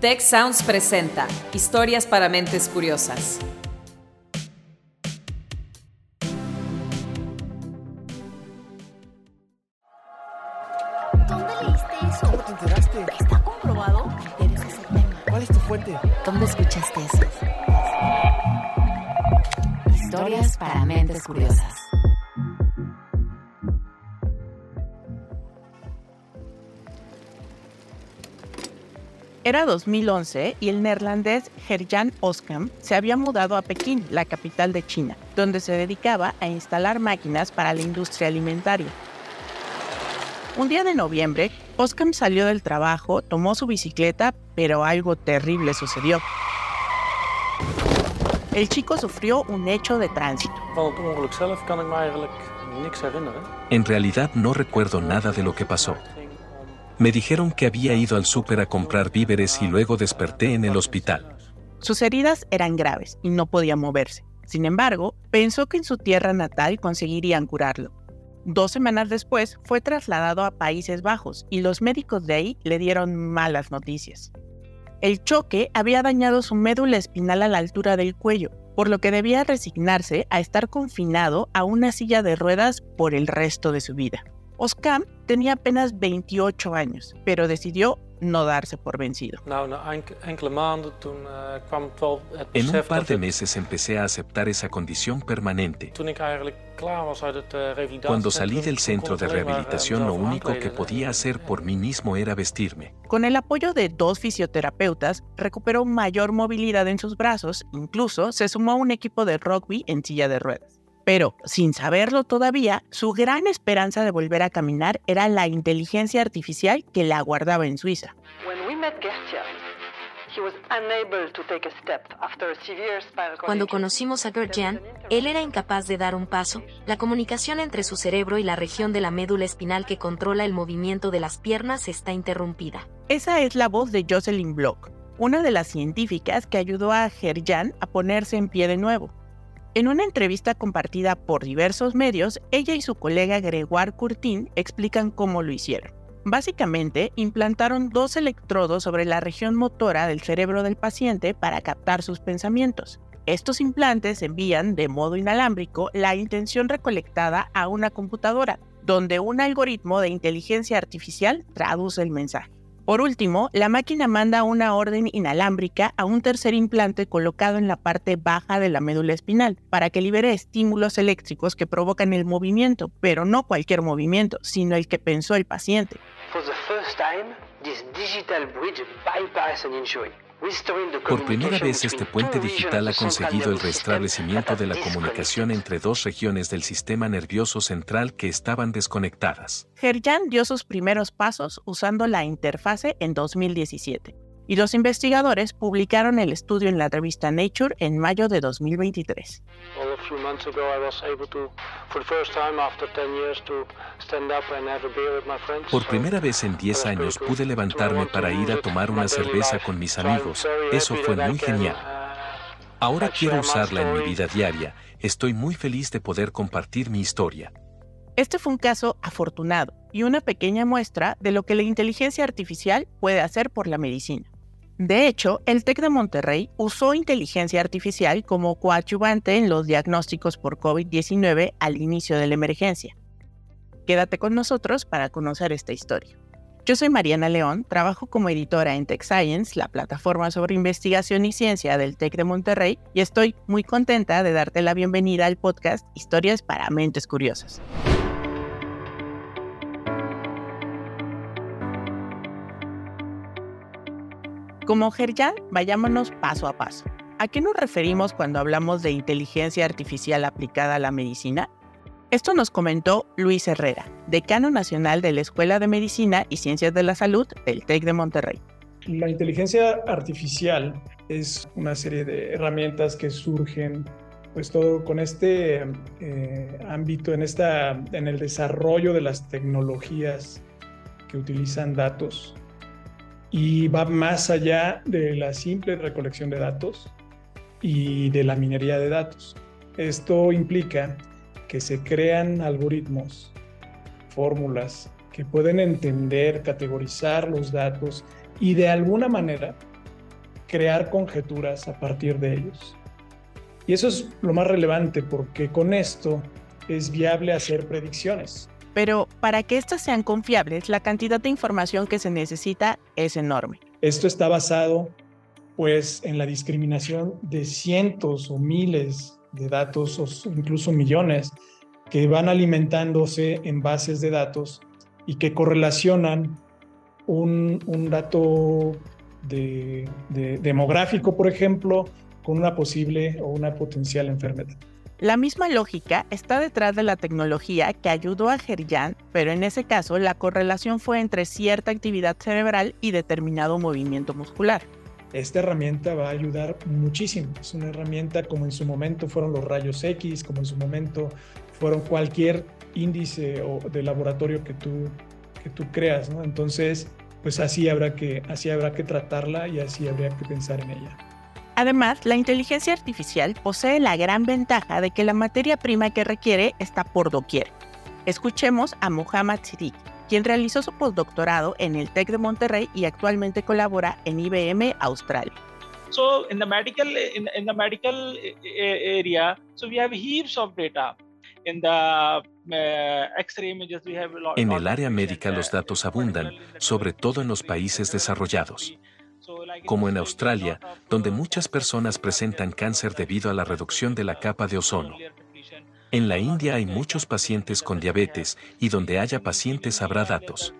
Tech Sounds presenta Historias para Mentes Curiosas. Era 2011 y el neerlandés Gerjan Oskam se había mudado a Pekín, la capital de China, donde se dedicaba a instalar máquinas para la industria alimentaria. Un día de noviembre, Oskam salió del trabajo, tomó su bicicleta, pero algo terrible sucedió. El chico sufrió un hecho de tránsito. En realidad no recuerdo nada de lo que pasó. Me dijeron que había ido al súper a comprar víveres y luego desperté en el hospital. Sus heridas eran graves y no podía moverse. Sin embargo, pensó que en su tierra natal conseguirían curarlo. Dos semanas después fue trasladado a Países Bajos y los médicos de ahí le dieron malas noticias. El choque había dañado su médula espinal a la altura del cuello, por lo que debía resignarse a estar confinado a una silla de ruedas por el resto de su vida. Oscar tenía apenas 28 años, pero decidió no darse por vencido. Eh, En un par de meses empecé a aceptar esa condición permanente. eh, Cuando salí del centro de maar, eh, rehabilitación lo único que aankleden podía en- hacer por mí mismo era vestirme. Con el apoyo de dos fisioterapeutas, recuperó mayor movilidad en sus brazos, incluso se sumó a un equipo de rugby en silla de ruedas. Pero, sin saberlo todavía, su gran esperanza de volver a caminar era la inteligencia artificial que la aguardaba en Suiza. Cuando conocimos a Gertjan, él era incapaz de dar un paso. La comunicación entre su cerebro y la región de la médula espinal que controla el movimiento de las piernas está interrumpida. Esa es la voz de Jocelyn Block, una de las científicas que ayudó a Gerjan a ponerse en pie de nuevo. En una entrevista compartida por diversos medios, ella y su colega Gregoire Curtin explican cómo lo hicieron. Básicamente, implantaron dos electrodos sobre la región motora del cerebro del paciente para captar sus pensamientos. Estos implantes envían de modo inalámbrico la intención recolectada a una computadora, donde un algoritmo de inteligencia artificial traduce el mensaje. Por último, la máquina manda una orden inalámbrica a un tercer implante colocado en la parte baja de la médula espinal para que libere estímulos eléctricos que provocan el movimiento, pero no cualquier movimiento, sino el que pensó el paciente. Digital Por primera vez este puente digital ha conseguido el restablecimiento de la comunicación entre dos regiones del sistema nervioso central que estaban desconectadas. Gerjan dio sus primeros pasos usando la interfase en 2017 y los investigadores publicaron el estudio en la revista Nature en mayo de 2023. Well, a few months ago I was able to, for the first time after 10 years, to stand up and have a beer with my friends. Por primera vez en 10 that was años pude levantarme para ir a tomar una cerveza con mis amigos. Eso fue muy genial. uh, Ahora quiero usarla en mi vida diaria. Estoy muy feliz de poder compartir mi historia. Este fue un caso afortunado y una pequeña muestra de lo que la inteligencia artificial puede hacer por la medicina. De hecho, el TEC de Monterrey usó inteligencia artificial como coadyuvante en los diagnósticos por COVID-19 al inicio de la emergencia. Quédate con nosotros para conocer esta historia. Yo soy Mariana León, trabajo como editora en Tech Science, la plataforma sobre investigación y ciencia del TEC de Monterrey, y estoy muy contenta de darte la bienvenida al podcast Historias para Mentes Curiosas. Como Gerjan, vayámonos paso a paso. ¿A qué nos referimos cuando hablamos de inteligencia artificial aplicada a la medicina? Esto nos comentó Luis Herrera, decano nacional de la Escuela de Medicina y Ciencias de la Salud del TEC de Monterrey. La inteligencia artificial es una serie de herramientas que surgen, pues todo con este eh, ámbito, en, esta, en el desarrollo de las tecnologías que utilizan datos y va más allá de la simple recolección de datos y de la minería de datos. Esto implica que se crean algoritmos, fórmulas que pueden entender, categorizar los datos y de alguna manera crear conjeturas a partir de ellos. Y eso es lo más relevante porque con esto es viable hacer predicciones. Pero para que estas sean confiables, la cantidad de información que se necesita es enorme. Esto está basado pues en la discriminación de cientos o miles de datos o incluso millones que van alimentándose en bases de datos y que correlacionan un, dato de, de demográfico, por ejemplo, con una posible o una potencial enfermedad. La misma lógica está detrás de la tecnología que ayudó a Gerjan, pero en ese caso la correlación fue entre cierta actividad cerebral y determinado movimiento muscular. Esta herramienta va a ayudar muchísimo. Es una herramienta como en su momento fueron los rayos X, como en su momento fueron cualquier índice o de laboratorio que tú, que tú creas, ¿no? Entonces, pues así habrá, que, así habrá que tratarla y así habría que pensar en ella. Además, la inteligencia artificial posee la gran ventaja de que la materia prima que requiere está por doquier. Escuchemos a Muhammad Siddiq, quien realizó su postdoctorado en el TEC de Monterrey y actualmente colabora en IBM Australia. So in the medical in, in the medical area, so we have heaps of data. In the en el área médica los datos abundan, sobre todo en los países desarrollados como en Australia, donde muchas personas presentan cáncer debido a la reducción de la capa de ozono. En la India hay muchos pacientes con diabetes y donde haya pacientes habrá datos.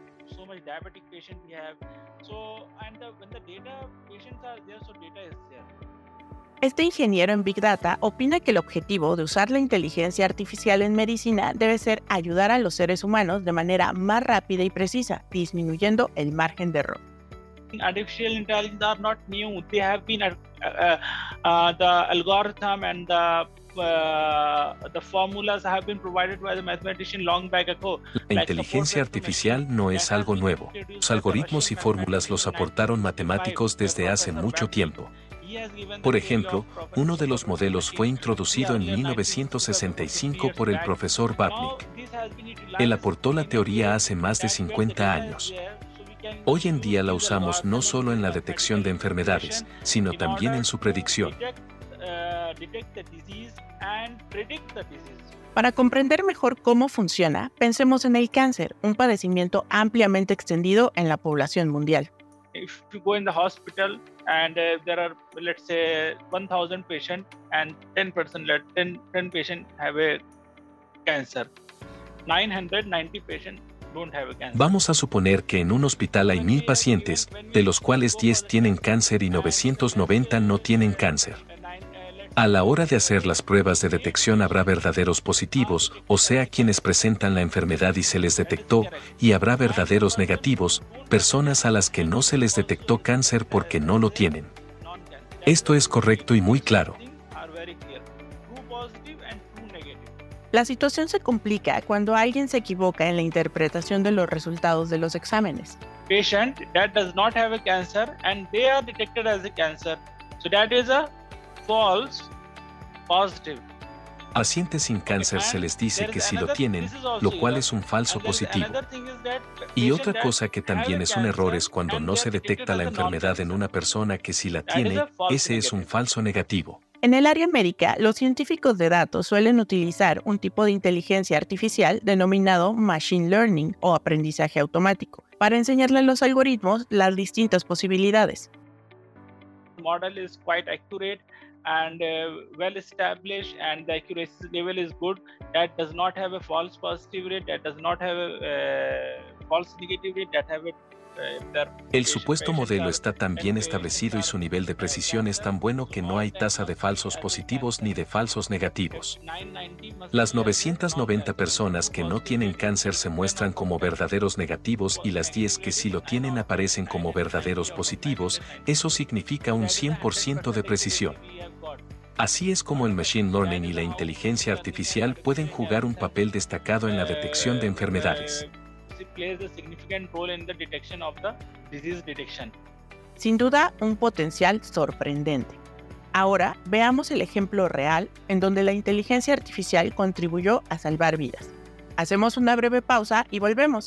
Este ingeniero en Big Data opina que el objetivo de usar la inteligencia artificial en medicina debe ser ayudar a los seres humanos de manera más rápida y precisa, disminuyendo el margen de error. Artificial intelligence are not new. They have been uh, uh, the algorithm and the the formulas have been provided by the mathematician long back ago. La inteligencia artificial no es algo nuevo. Los algoritmos y fórmulas los aportaron matemáticos desde hace mucho tiempo. Por ejemplo, uno de los modelos fue introducido en 1965 por el profesor Babnik. Él aportó la teoría hace más de 50 años. Hoy en día la usamos no solo en la detección de enfermedades, sino también en su predicción. Para comprender mejor cómo funciona, pensemos en el cáncer, un padecimiento ampliamente extendido en la población mundial. If you go in the hospital and uh, there are, let's say, 1,000 patients and 10%, let 10, 10 patients have a cancer. 990 patients Vamos a suponer que en un hospital hay mil pacientes, de los cuales 10 tienen cáncer y 990 no tienen cáncer. A la hora de hacer las pruebas de detección habrá verdaderos positivos, o sea quienes presentan la enfermedad y se les detectó, y habrá verdaderos negativos, personas a las que no se les detectó cáncer porque no lo tienen. Esto es correcto y muy claro. La situación se complica cuando alguien se equivoca en la interpretación de los resultados de los exámenes. Patient that does not have a cancer and they are detected as a cancer. So that is a false positive. Pacientes sin cáncer se les dice que sí lo tienen, lo cual es un falso positivo. Y otra cosa que también es un error es cuando no se detecta la enfermedad en una persona que sí la tiene, ese es un falso negativo. En el área médica, los científicos de datos suelen utilizar un tipo de inteligencia artificial denominado Machine Learning o aprendizaje automático para enseñarle a los algoritmos las distintas posibilidades. model is quite accurate and uh, well established and the accuracy level is good that does not have a false positive rate that does not have a uh, false negative rate that have a El supuesto modelo está tan bien establecido y su nivel de precisión es tan bueno que no hay tasa de falsos positivos ni de falsos negativos. Las 990 personas que no tienen cáncer se muestran como verdaderos negativos y las 10 que sí lo tienen aparecen como verdaderos positivos, eso significa un 100% de precisión. Así es como el Machine Learning y la inteligencia artificial pueden jugar un papel destacado en la detección de enfermedades. Sin duda, un potencial sorprendente. Ahora veamos el ejemplo real en donde la inteligencia artificial contribuyó a salvar vidas. Hacemos una breve pausa y volvemos.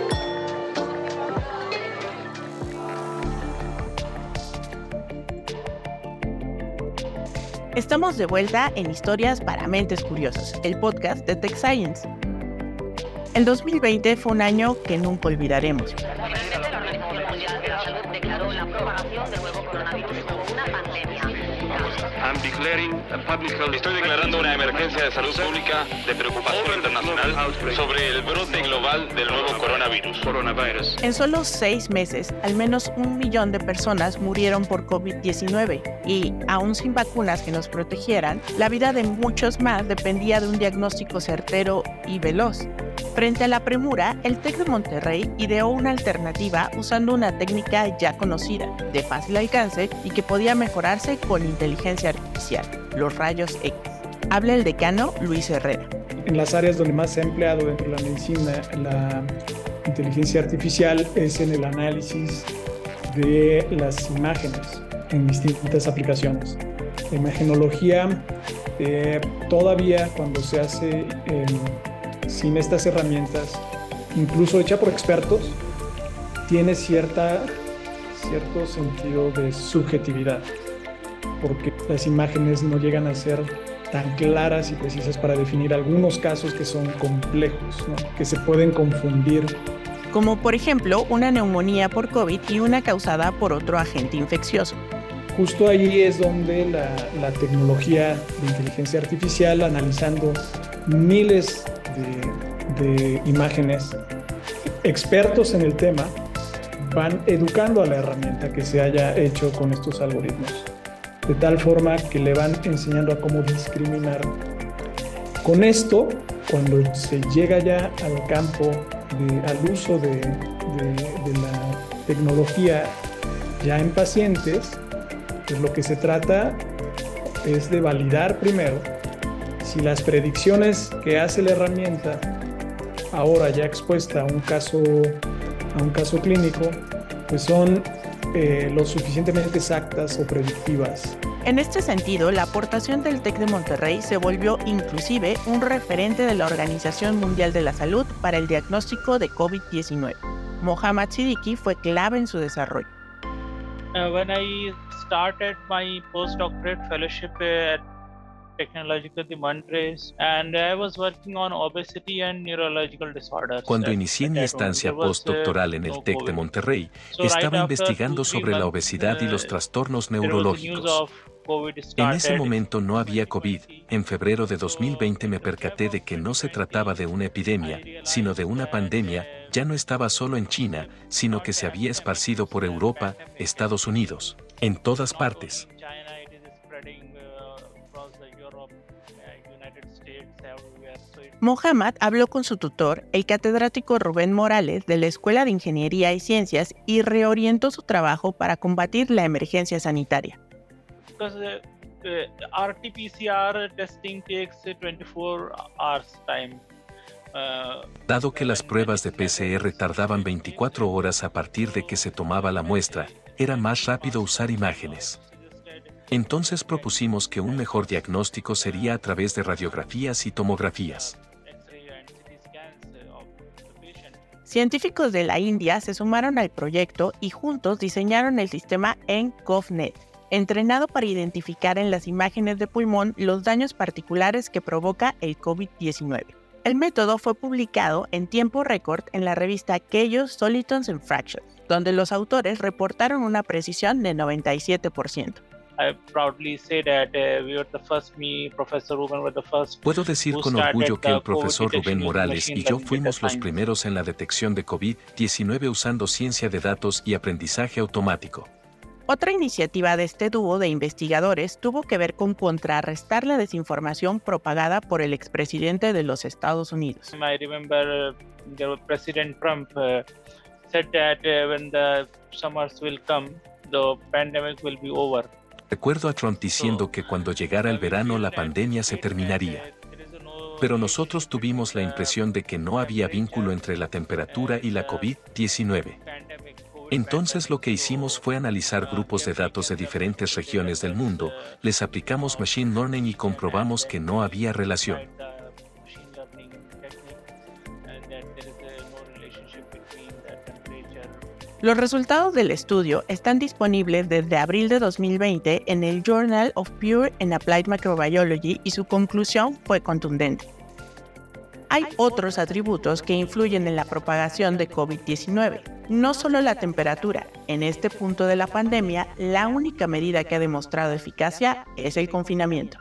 Estamos de vuelta en Historias para Mentes Curiosas, el podcast de Tech Science. El 2020 fue un año que nunca olvidaremos. Estoy declarando una emergencia de salud pública de preocupación internacional sobre el brote global del nuevo coronavirus. En solo seis meses, al menos un millón de personas murieron por COVID-19 y, aún sin vacunas que nos protegieran, la vida de muchos más dependía de un diagnóstico certero y veloz. Frente a la premura, el TEC de Monterrey ideó una alternativa usando una técnica ya conocida, de fácil alcance y que podía mejorarse con inteligencia artificial, los rayos X. Habla el decano Luis Herrera. En las áreas donde más se ha empleado dentro de la medicina la inteligencia artificial es en el análisis de las imágenes en distintas aplicaciones. La imagenología eh, todavía cuando se hace eh, sin estas herramientas, incluso hecha por expertos, tiene cierta, cierto sentido de subjetividad, porque las imágenes no llegan a ser tan claras y precisas para definir algunos casos que son complejos, ¿no? que se pueden confundir. Como por ejemplo una neumonía por COVID y una causada por otro agente infeccioso. Justo ahí es donde la, la tecnología de inteligencia artificial, analizando miles de, de, imágenes, expertos en el tema van educando a la herramienta que se haya hecho con estos algoritmos, de tal forma que le van enseñando a cómo discriminar. Con esto, cuando se llega ya al campo, de, al uso de, de la tecnología ya en pacientes, pues lo que se trata es de validar primero si las predicciones que hace la herramienta ahora ya expuesta a un caso, a un caso clínico, pues son eh, lo suficientemente exactas o predictivas. En este sentido, la aportación del TEC de Monterrey se volvió inclusive un referente de la Organización Mundial de la Salud para el diagnóstico de COVID-19. Mohammad Siddiqui fue clave en su desarrollo. Uh, when I started my postdoctorate fellowship at Technological de Montreux and I was working on obesity and neurological disorders. Cuando inicié mi estancia postdoctoral en el TEC de Monterrey, estaba investigando sobre la obesidad y los trastornos neurológicos. En ese momento no había COVID. En febrero de 2020 me percaté de que no se trataba de una epidemia, sino de una pandemia. Ya no estaba solo en China, sino que se había esparcido por Europa, Estados Unidos, en todas partes. Mohammad habló con su tutor, el catedrático Rubén Morales, de la Escuela de Ingeniería y Ciencias y reorientó su trabajo para combatir la emergencia sanitaria. Because, uh, RT-PCR testing takes 24 hours time. Uh, Dado que las pruebas de PCR tardaban 24 horas a partir de que se tomaba la muestra, era más rápido usar imágenes. Entonces propusimos que un mejor diagnóstico sería a través de radiografías y tomografías. Científicos de la India se sumaron al proyecto y juntos diseñaron el sistema ENCOVNet, entrenado para identificar en las imágenes de pulmón los daños particulares que provoca el COVID-19. El método fue publicado en tiempo récord en la revista Chaos Solitons and Fractions, donde los autores reportaron una precisión de 97%. Puedo decir con orgullo que el profesor Rubén Morales y yo fuimos los primeros en la detección de COVID-19 usando ciencia de datos y aprendizaje automático. Otra iniciativa de este dúo de investigadores tuvo que ver con contrarrestar la desinformación propagada por el expresidente de los Estados Unidos. I remember uh, President Trump uh, said that uh, when the summers will come, the pandemic will be over. Recuerdo a Trump diciendo que cuando llegara el verano la pandemia se terminaría. Pero nosotros tuvimos la impresión de que no había vínculo entre la temperatura y la COVID-19. Entonces lo que hicimos fue analizar grupos de datos de diferentes regiones del mundo, les aplicamos Machine Learning y comprobamos que no había relación. Los resultados del estudio están disponibles desde abril de 2020 en el Journal of Pure and Applied Microbiology y su conclusión fue contundente. Hay otros atributos que influyen en la propagación de COVID-19, no solo la temperatura. En este punto de la pandemia, la única medida que ha demostrado eficacia es el confinamiento.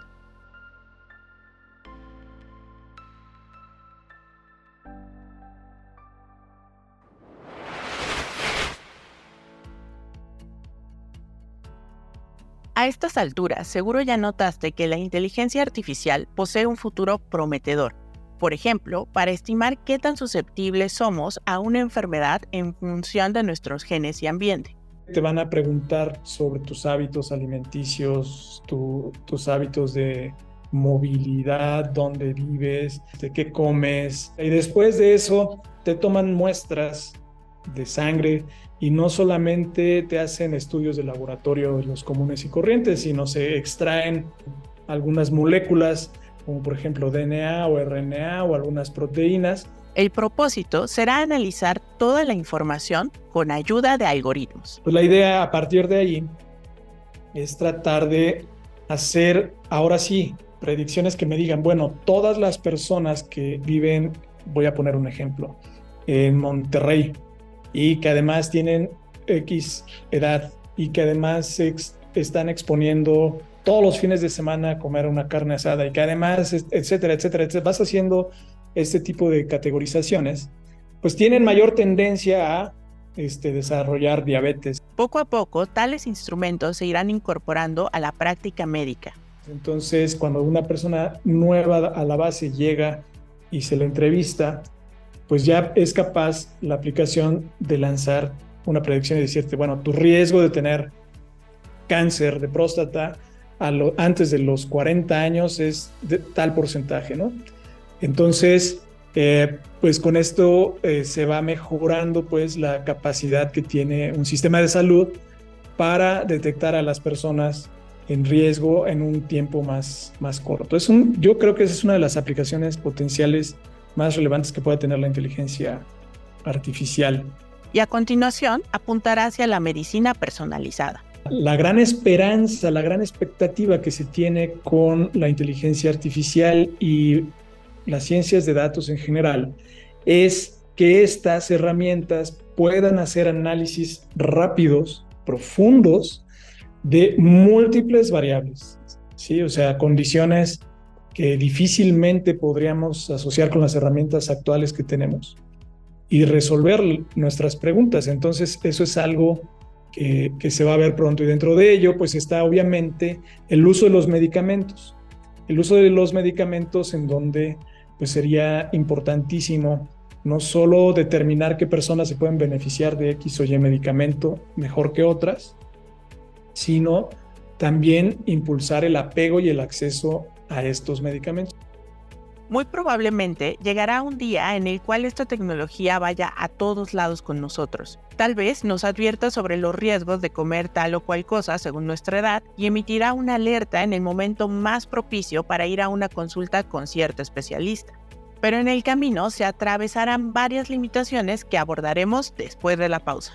A estas alturas, seguro ya notaste que la inteligencia artificial posee un futuro prometedor. Por ejemplo, para estimar qué tan susceptibles somos a una enfermedad en función de nuestros genes y ambiente. Te van a preguntar sobre tus hábitos alimenticios, tus hábitos de movilidad, dónde vives, de qué comes. Y después de eso, te toman muestras de sangre y no solamente te hacen estudios de laboratorio de los comunes y corrientes, sino se extraen algunas moléculas, como por ejemplo DNA o RNA o algunas proteínas. El propósito será analizar toda la información con ayuda de algoritmos. Pues la idea a partir de ahí es tratar de hacer, ahora sí, predicciones que me digan, bueno, todas las personas que viven, voy a poner un ejemplo, en Monterrey, y que además tienen X edad y que además se están exponiendo todos los fines de semana a comer una carne asada y que además, etcétera, etcétera, etcétera, vas haciendo este tipo de categorizaciones, pues tienen mayor tendencia a este, desarrollar diabetes. Poco a poco, tales instrumentos se irán incorporando a la práctica médica. Entonces, cuando una persona nueva a la base llega y se le entrevista, pues ya es capaz la aplicación de lanzar una predicción y decirte, bueno, tu riesgo de tener cáncer de próstata antes de los 40 años es de tal porcentaje, ¿no? Entonces, eh, pues con esto eh, se va mejorando pues la capacidad que tiene un sistema de salud para detectar a las personas en riesgo en un tiempo más, más corto. Es yo creo que esa es una de las aplicaciones potenciales más relevantes que pueda tener la inteligencia artificial. Y a continuación apuntará hacia la medicina personalizada. La gran esperanza, la gran expectativa que se tiene con la inteligencia artificial y las ciencias de datos en general es que estas herramientas puedan hacer análisis rápidos, profundos, de múltiples variables. ¿sí? O sea, condiciones que difícilmente podríamos asociar con las herramientas actuales que tenemos y resolver nuestras preguntas. Entonces, eso es algo que, se va a ver pronto. Y dentro de ello, pues está obviamente el uso de los medicamentos. El uso de los medicamentos en donde pues sería importantísimo no solo determinar qué personas se pueden beneficiar de X o Y medicamento mejor que otras, sino también impulsar el apego y el acceso a estos medicamentos. Muy probablemente llegará un día en el cual esta tecnología vaya a todos lados con nosotros. Tal vez nos advierta sobre los riesgos de comer tal o cual cosa según nuestra edad y emitirá una alerta en el momento más propicio para ir a una consulta con cierto especialista. Pero en el camino se atravesarán varias limitaciones que abordaremos después de la pausa.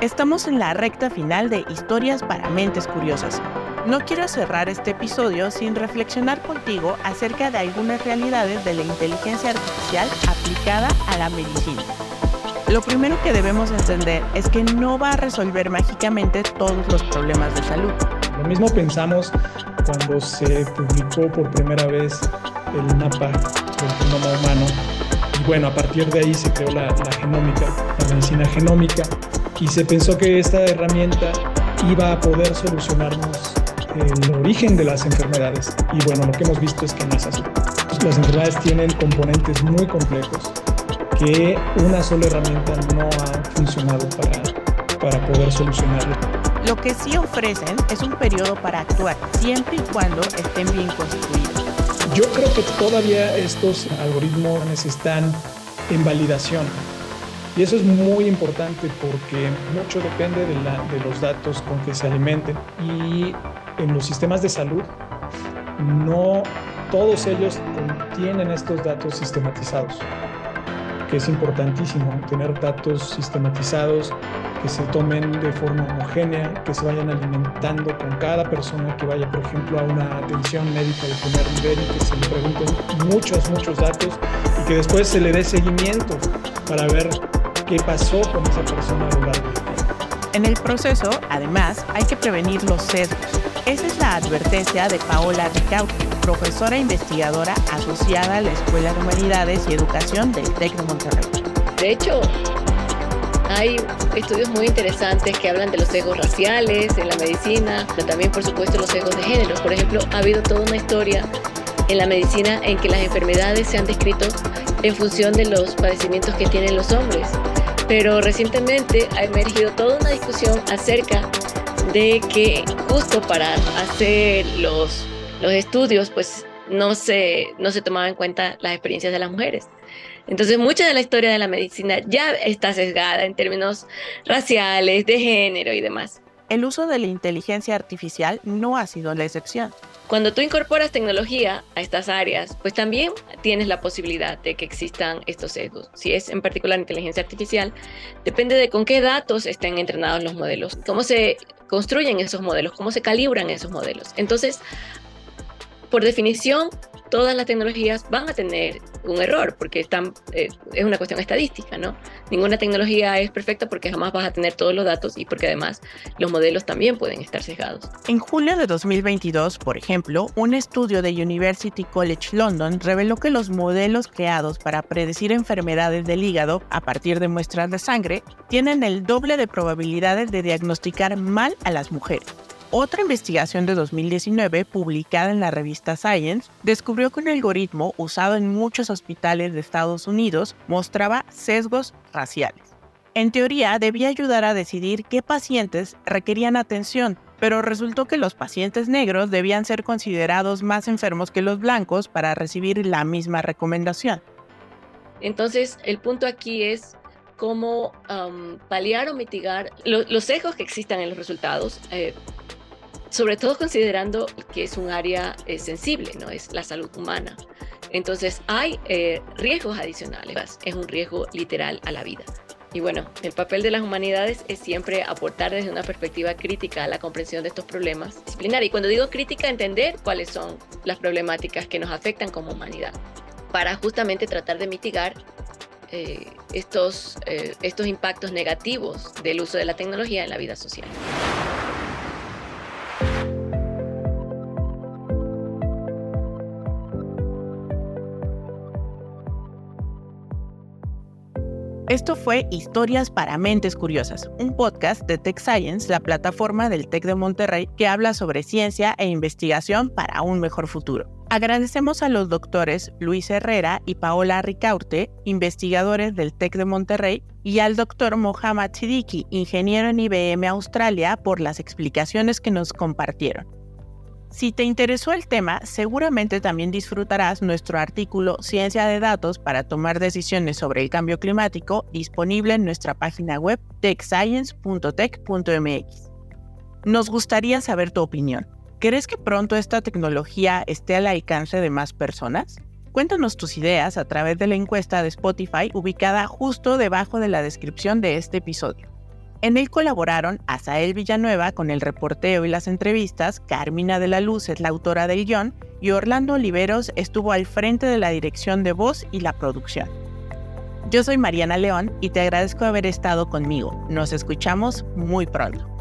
Estamos en la recta final de Historias para Mentes Curiosas. No quiero cerrar este episodio sin reflexionar contigo acerca de algunas realidades de la inteligencia artificial aplicada a la medicina. Lo primero que debemos entender es que no va a resolver mágicamente todos los problemas de salud. Lo mismo pensamos cuando se publicó por primera vez el mapa del genoma humano. Y bueno, a partir de ahí se creó la, genómica, la medicina genómica, y se pensó que esta herramienta iba a poder solucionarnos el origen de las enfermedades. Y bueno, lo que hemos visto es que no es así. Las enfermedades tienen componentes muy complejos que una sola herramienta no ha funcionado para, para poder solucionarlo. Lo que sí ofrecen es un periodo para actuar, siempre y cuando estén bien construidos. Yo creo que todavía estos algoritmos están en validación. Y eso es muy importante porque mucho depende de, de los datos con que se alimenten. Y en los sistemas de salud, no todos ellos contienen estos datos sistematizados, que es importantísimo tener datos sistematizados que se tomen de forma homogénea, que se vayan alimentando con cada persona que vaya, por ejemplo, a una atención médica de primer nivel y que se le pregunten muchos, muchos datos y que después se le dé seguimiento para ver qué pasó con esa persona a lo largo del tiempo. En el proceso, además, hay que prevenir los sesgos. Esa es la advertencia de Paola Ricaut, profesora investigadora asociada a la Escuela de Humanidades y Educación del TEC de Monterrey. De hecho, hay estudios muy interesantes que hablan de los sesgos raciales en la medicina, pero también por supuesto los sesgos de género. Por ejemplo, ha habido toda una historia en la medicina en que las enfermedades se han descrito en función de los padecimientos que tienen los hombres. Pero recientemente ha emergido toda una discusión acerca de que justo para hacer los, los estudios, pues no se, no se tomaba en cuenta las experiencias de las mujeres. Entonces, mucha de la historia de la medicina ya está sesgada en términos raciales, de género y demás. El uso de la inteligencia artificial no ha sido la excepción. Cuando tú incorporas tecnología a estas áreas, pues también tienes la posibilidad de que existan estos sesgos. Si es en particular inteligencia artificial, depende de con qué datos estén entrenados los modelos, cómo se construyen esos modelos, cómo se calibran esos modelos. Entonces, por definición, todas las tecnologías van a tener un error, porque están, eh, es una cuestión estadística, ¿no? Ninguna tecnología es perfecta porque jamás vas a tener todos los datos y porque además los modelos también pueden estar sesgados. En julio de 2022, por ejemplo, un estudio de University College London reveló que los modelos creados para predecir enfermedades del hígado a partir de muestras de sangre tienen el doble de probabilidades de diagnosticar mal a las mujeres. Otra investigación de 2019, publicada en la revista Science, descubrió que un algoritmo usado en muchos hospitales de Estados Unidos mostraba sesgos raciales. En teoría, debía ayudar a decidir qué pacientes requerían atención, pero resultó que los pacientes negros debían ser considerados más enfermos que los blancos para recibir la misma recomendación. Entonces, el punto aquí es cómo um, paliar o mitigar los sesgos que existan en los resultados. Eh, sobre todo considerando que es un área eh, sensible, ¿no? Es la salud humana. Entonces hay eh, riesgos adicionales, es un riesgo literal a la vida. Y bueno, el papel de las humanidades es siempre aportar desde una perspectiva crítica a la comprensión de estos problemas disciplinarios. Y cuando digo crítica, entender cuáles son las problemáticas que nos afectan como humanidad, para justamente tratar de mitigar eh, estos, estos impactos negativos del uso de la tecnología en la vida social. Esto fue Historias para Mentes Curiosas, un podcast de Tech Science, la plataforma del TEC de Monterrey que habla sobre ciencia e investigación para un mejor futuro. Agradecemos a los doctores Luis Herrera y Paola Ricaurte, investigadores del TEC de Monterrey, y al doctor Mohammad Siddiqui, ingeniero en IBM Australia, por las explicaciones que nos compartieron. Si te interesó el tema, seguramente también disfrutarás nuestro artículo Ciencia de Datos para tomar decisiones sobre el cambio climático disponible en nuestra página web techscience.tech.mx. Nos gustaría saber tu opinión. ¿Crees que pronto esta tecnología esté al alcance de más personas? Cuéntanos tus ideas a través de la encuesta de Spotify ubicada justo debajo de la descripción de este episodio. En él colaboraron Asael Villanueva con el reporteo y las entrevistas, Carmina de la Luz es la autora del guion y Orlando Oliveros estuvo al frente de la dirección de voz y la producción. Yo soy Mariana León y te agradezco haber estado conmigo. Nos escuchamos muy pronto.